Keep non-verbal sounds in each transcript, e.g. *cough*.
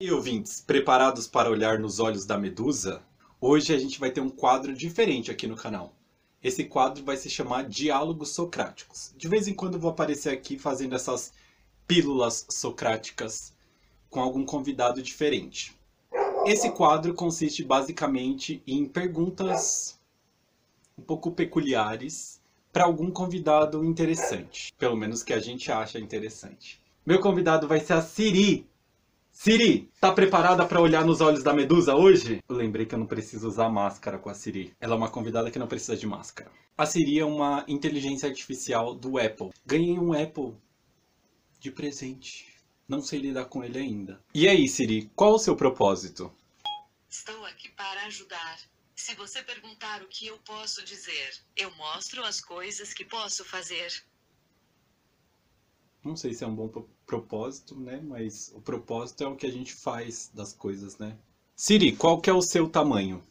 E ouvintes, preparados para olhar nos olhos da medusa? Hoje a gente vai ter um quadro diferente aqui no canal. Esse quadro vai se chamar Diálogos Socráticos. De vez em quando eu vou aparecer aqui fazendo essas pílulas socráticas com algum convidado diferente. Esse quadro consiste basicamente em perguntas um pouco peculiares para algum convidado interessante. Pelo menos que a gente acha interessante. Meu convidado vai ser a Siri. Siri, tá preparada para olhar nos olhos da medusa hoje? Eu lembrei que eu não preciso usar máscara com a Siri. Ela é uma convidada que não precisa de máscara. A Siri é uma inteligência artificial do Apple. Ganhei um Apple de presente. Não sei lidar com ele ainda. E aí, Siri, qual o seu propósito? Estou aqui para ajudar. Se você perguntar o que eu posso dizer, eu mostro as coisas que posso fazer. Não sei se é um bom pro- propósito, né? Mas o propósito é o que a gente faz das coisas, né? Siri, qual que é o seu tamanho?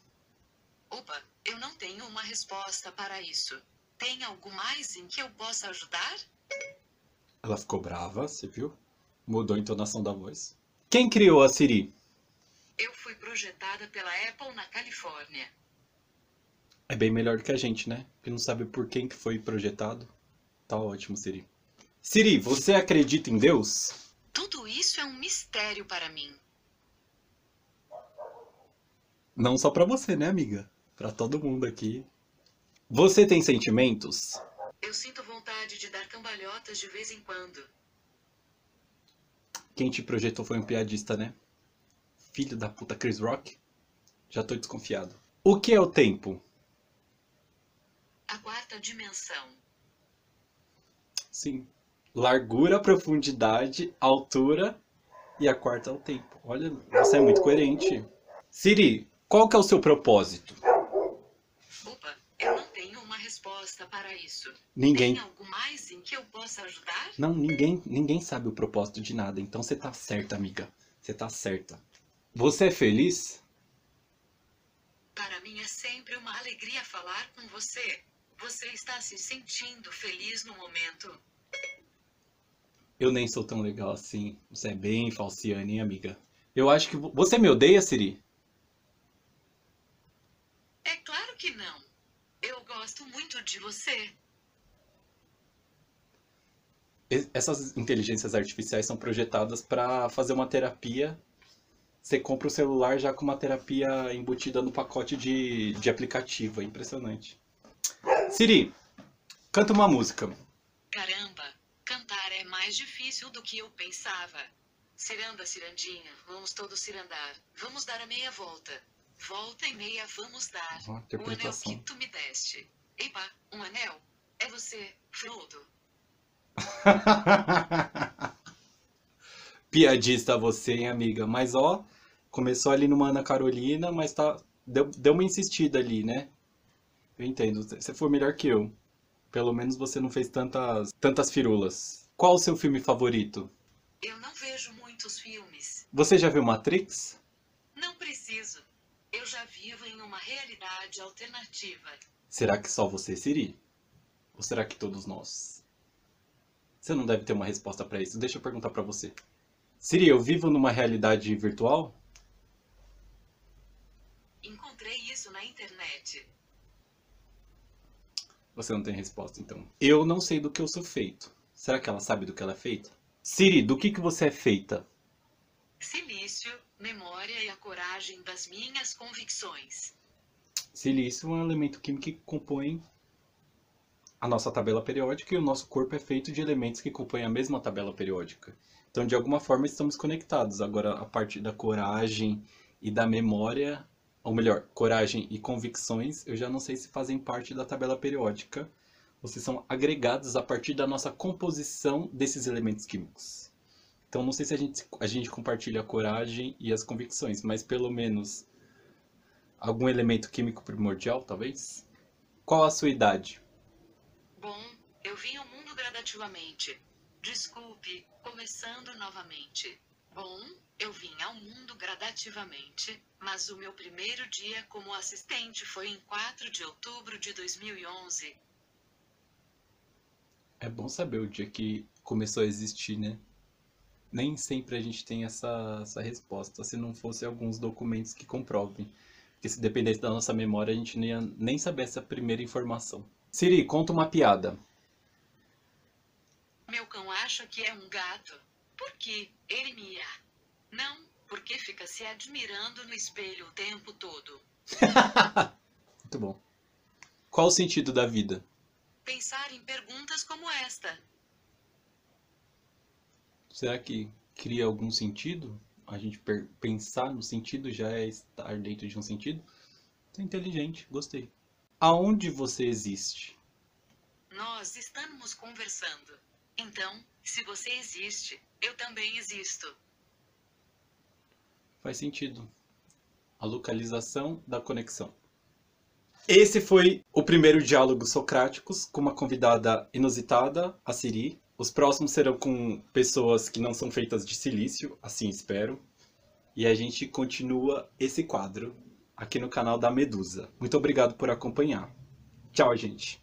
Opa, eu não tenho uma resposta para isso. Tem algo mais em que eu possa ajudar? Ela ficou brava, você viu? Mudou a entonação da voz. Quem criou a Siri? Eu fui projetada pela Apple na Califórnia. É bem melhor do que a gente, né? Que não sabe por quem que foi projetado. Tá ótimo, Siri. Siri, você acredita em Deus? Tudo isso é um mistério para mim. Não só pra você, né, amiga? Pra todo mundo aqui. Você tem sentimentos? Eu sinto vontade de dar cambalhotas de vez em quando. Quem te projetou foi um piadista, né? Filho da puta Chris Rock? Já tô desconfiado. O que é o tempo? A quarta dimensão. Sim. Largura, profundidade, altura e a quarta é o tempo. Olha, você é muito coerente. Siri, qual que é o seu propósito? Opa, eu não tenho uma resposta para isso. Ninguém. Tem algo mais em que eu possa ajudar? Não, ninguém, ninguém sabe o propósito de nada. Então você tá certa, amiga. Você tá certa. Você é feliz? Para mim é sempre uma alegria falar com você. Você está se sentindo feliz no momento? Eu nem sou tão legal assim. Você é bem falciane, hein, amiga? Eu acho que vo- você me odeia, Siri. É claro que não. Eu gosto muito de você. Essas inteligências artificiais são projetadas para fazer uma terapia. Você compra o celular já com uma terapia embutida no pacote de, de aplicativo. É impressionante. Siri, canta uma música. Caramba, cantar é mais difícil do que eu pensava. Ciranda, cirandinha, vamos todos cirandar. Vamos dar a meia volta. Volta e meia vamos dar. O anel que tu me deste. Epa, um anel? É você, Frodo. *laughs* Piadista você, hein, amiga? Mas ó, começou ali numa Ana Carolina, mas tá. Deu, deu uma insistida ali, né? Eu entendo. Você foi melhor que eu. Pelo menos você não fez tantas, tantas firulas. Qual o seu filme favorito? Eu não vejo muitos filmes. Você já viu Matrix? Não preciso. Eu já vivo em uma realidade alternativa. Será que só você, Siri? Ou será que todos nós? Você não deve ter uma resposta pra isso. Deixa eu perguntar pra você. Siri, eu vivo numa realidade virtual? Encontrei isso na internet. Você não tem resposta, então. Eu não sei do que eu sou feito. Será que ela sabe do que ela é feita? Siri, do que, que você é feita? Silício, memória e a coragem das minhas convicções. Silício é um elemento químico que compõe a nossa tabela periódica e o nosso corpo é feito de elementos que compõem a mesma tabela periódica. Então, de alguma forma, estamos conectados. Agora, a parte da coragem e da memória, ou melhor, coragem e convicções, eu já não sei se fazem parte da tabela periódica se são agregados a partir da nossa composição desses elementos químicos. Então, não sei se a gente, a gente compartilha a coragem e as convicções, mas pelo menos algum elemento químico primordial, talvez? Qual a sua idade? Bom, eu vim ao mundo gradativamente. Desculpe, começando novamente. Bom, eu vim ao mundo gradativamente, mas o meu primeiro dia como assistente foi em 4 de outubro de 2011. É bom saber o dia que começou a existir, né? Nem sempre a gente tem essa, essa resposta, se não fosse alguns documentos que comprovem. Porque se dependesse da nossa memória, a gente não ia nem saber essa primeira informação. Siri, conta uma piada. Meu cão acha que é um gato. Por que ele mia? Não, porque fica se admirando no espelho o tempo todo. *laughs* Muito bom. Qual o sentido da vida? Pensar em perguntas como esta. Será que cria algum sentido? A gente pensar no sentido já é estar dentro de um sentido? É inteligente, gostei. Aonde você existe? Nós estamos conversando. Então, se você existe, eu também existo. Faz sentido. A localização da conexão. Esse foi o primeiro diálogo Socráticos com uma convidada inusitada, a Siri. Os próximos serão com pessoas que não são feitas de silício, assim espero. E a gente continua esse quadro aqui no canal da Medusa. Muito obrigado por acompanhar. Tchau, gente.